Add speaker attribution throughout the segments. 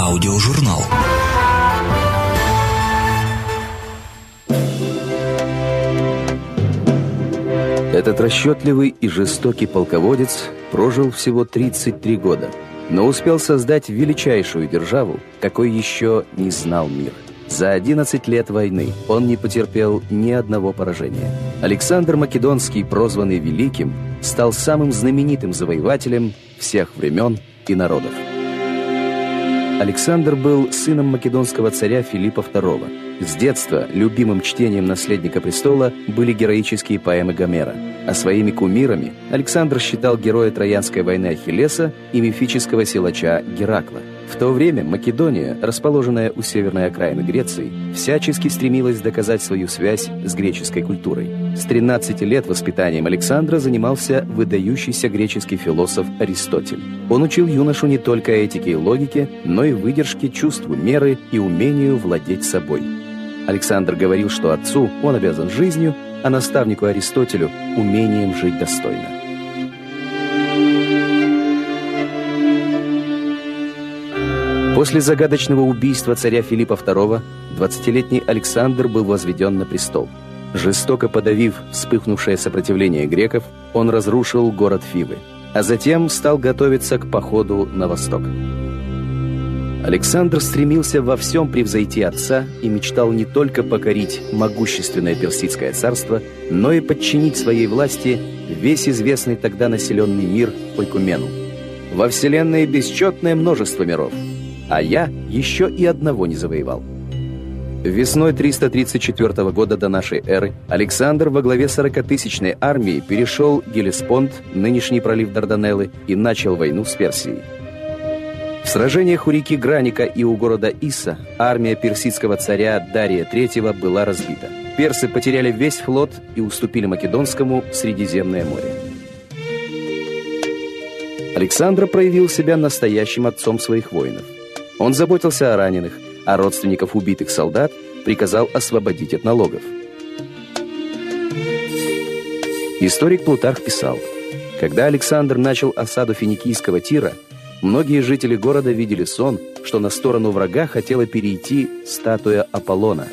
Speaker 1: Аудиожурнал.
Speaker 2: Этот расчетливый и жестокий полководец прожил всего 33 года, но успел создать величайшую державу, какой еще не знал мир. За 11 лет войны он не потерпел ни одного поражения. Александр Македонский, прозванный Великим, стал самым знаменитым завоевателем всех времен и народов. Александр был сыном македонского царя Филиппа II. С детства любимым чтением наследника престола были героические поэмы Гомера. А своими кумирами Александр считал героя Троянской войны Ахиллеса и мифического силача Геракла – в то время Македония, расположенная у северной окраины Греции, всячески стремилась доказать свою связь с греческой культурой. С 13 лет воспитанием Александра занимался выдающийся греческий философ Аристотель. Он учил юношу не только этике и логике, но и выдержке, чувству меры и умению владеть собой. Александр говорил, что отцу он обязан жизнью, а наставнику Аристотелю – умением жить достойно. После загадочного убийства царя Филиппа II 20-летний Александр был возведен на престол. Жестоко подавив вспыхнувшее сопротивление греков, он разрушил город Фивы, а затем стал готовиться к походу на восток. Александр стремился во всем превзойти отца и мечтал не только покорить могущественное персидское царство, но и подчинить своей власти весь известный тогда населенный мир Ойкумену. Во Вселенной бесчетное множество миров – а я еще и одного не завоевал. Весной 334 года до нашей эры Александр во главе 40-тысячной армии перешел Гелеспонд, нынешний пролив Дарданеллы, и начал войну с Персией. В сражениях у реки Граника и у города Иса армия персидского царя Дария III была разбита. Персы потеряли весь флот и уступили Македонскому Средиземное море. Александр проявил себя настоящим отцом своих воинов. Он заботился о раненых, а родственников убитых солдат приказал освободить от налогов. Историк Плутарх писал, когда Александр начал осаду финикийского Тира, многие жители города видели сон, что на сторону врага хотела перейти статуя Аполлона.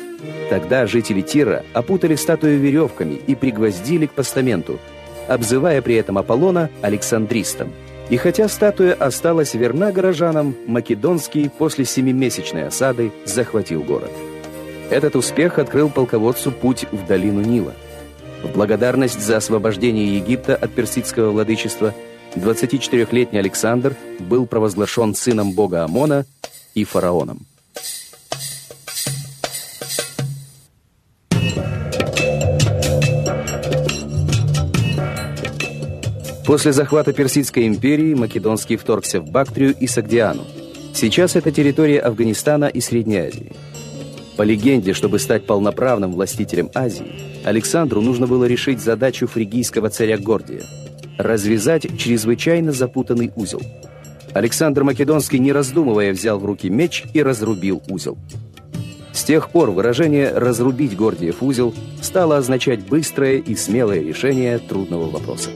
Speaker 2: Тогда жители Тира опутали статую веревками и пригвоздили к постаменту, обзывая при этом Аполлона Александристом – и хотя статуя осталась верна горожанам, Македонский после семимесячной осады захватил город. Этот успех открыл полководцу путь в долину Нила. В благодарность за освобождение Египта от персидского владычества 24-летний Александр был провозглашен сыном бога Амона и фараоном. После захвата Персидской империи Македонский вторгся в Бактрию и Сагдиану. Сейчас это территория Афганистана и Средней Азии. По легенде, чтобы стать полноправным властителем Азии, Александру нужно было решить задачу фригийского царя Гордия – развязать чрезвычайно запутанный узел. Александр Македонский, не раздумывая, взял в руки меч и разрубил узел. С тех пор выражение «разрубить Гордиев узел» стало означать быстрое и смелое решение трудного вопроса.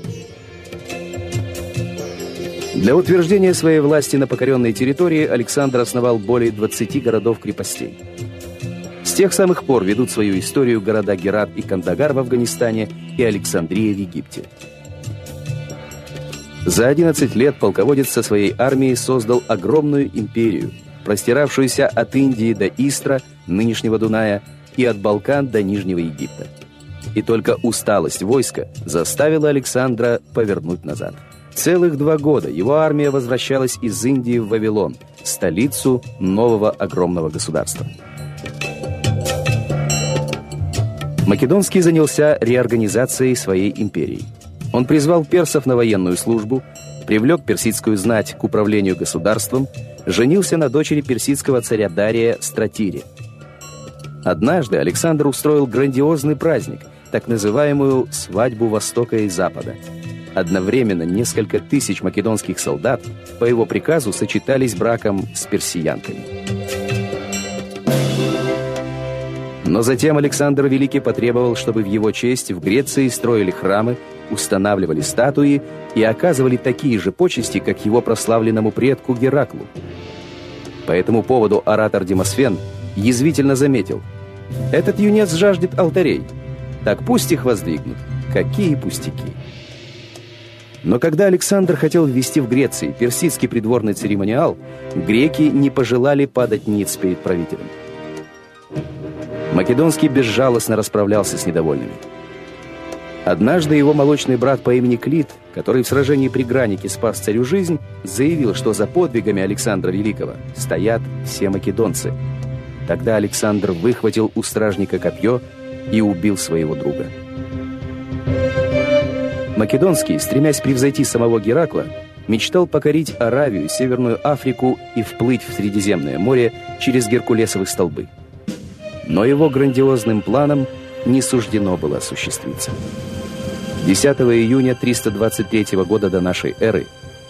Speaker 2: Для утверждения своей власти на покоренной территории Александр основал более 20 городов-крепостей. С тех самых пор ведут свою историю города Герат и Кандагар в Афганистане и Александрия в Египте. За 11 лет полководец со своей армией создал огромную империю, простиравшуюся от Индии до Истра, нынешнего Дуная, и от Балкан до Нижнего Египта. И только усталость войска заставила Александра повернуть назад. Целых два года его армия возвращалась из Индии в Вавилон, столицу нового огромного государства. Македонский занялся реорганизацией своей империи. Он призвал персов на военную службу, привлек персидскую знать к управлению государством, женился на дочери персидского царя Дария Стратире. Однажды Александр устроил грандиозный праздник, так называемую «свадьбу Востока и Запада», Одновременно несколько тысяч македонских солдат по его приказу сочетались браком с персиянками. Но затем Александр Великий потребовал, чтобы в его честь в Греции строили храмы, устанавливали статуи и оказывали такие же почести, как его прославленному предку Гераклу. По этому поводу оратор Демосфен язвительно заметил. «Этот юнец жаждет алтарей. Так пусть их воздвигнут. Какие пустяки!» Но когда Александр хотел ввести в Греции персидский придворный церемониал, греки не пожелали падать ниц перед правителем. Македонский безжалостно расправлялся с недовольными. Однажды его молочный брат по имени Клит, который в сражении при Гранике спас царю жизнь, заявил, что за подвигами Александра Великого стоят все македонцы. Тогда Александр выхватил у стражника копье и убил своего друга. Македонский, стремясь превзойти самого Геракла, мечтал покорить Аравию, Северную Африку и вплыть в Средиземное море через Геркулесовые столбы. Но его грандиозным планам не суждено было осуществиться. 10 июня 323 года до нашей эры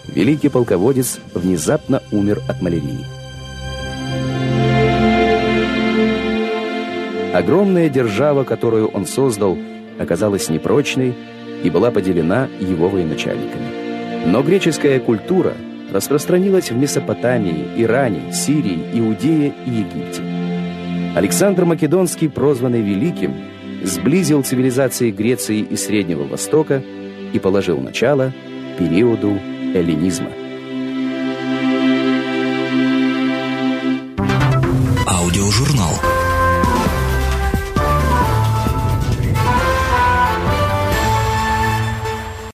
Speaker 2: великий полководец внезапно умер от малярии. Огромная держава, которую он создал, оказалась непрочной и была поделена его военачальниками. Но греческая культура распространилась в Месопотамии, Иране, Сирии, Иудее и Египте. Александр Македонский, прозванный Великим, сблизил цивилизации Греции и Среднего Востока и положил начало периоду эллинизма.
Speaker 1: Аудиожурнал.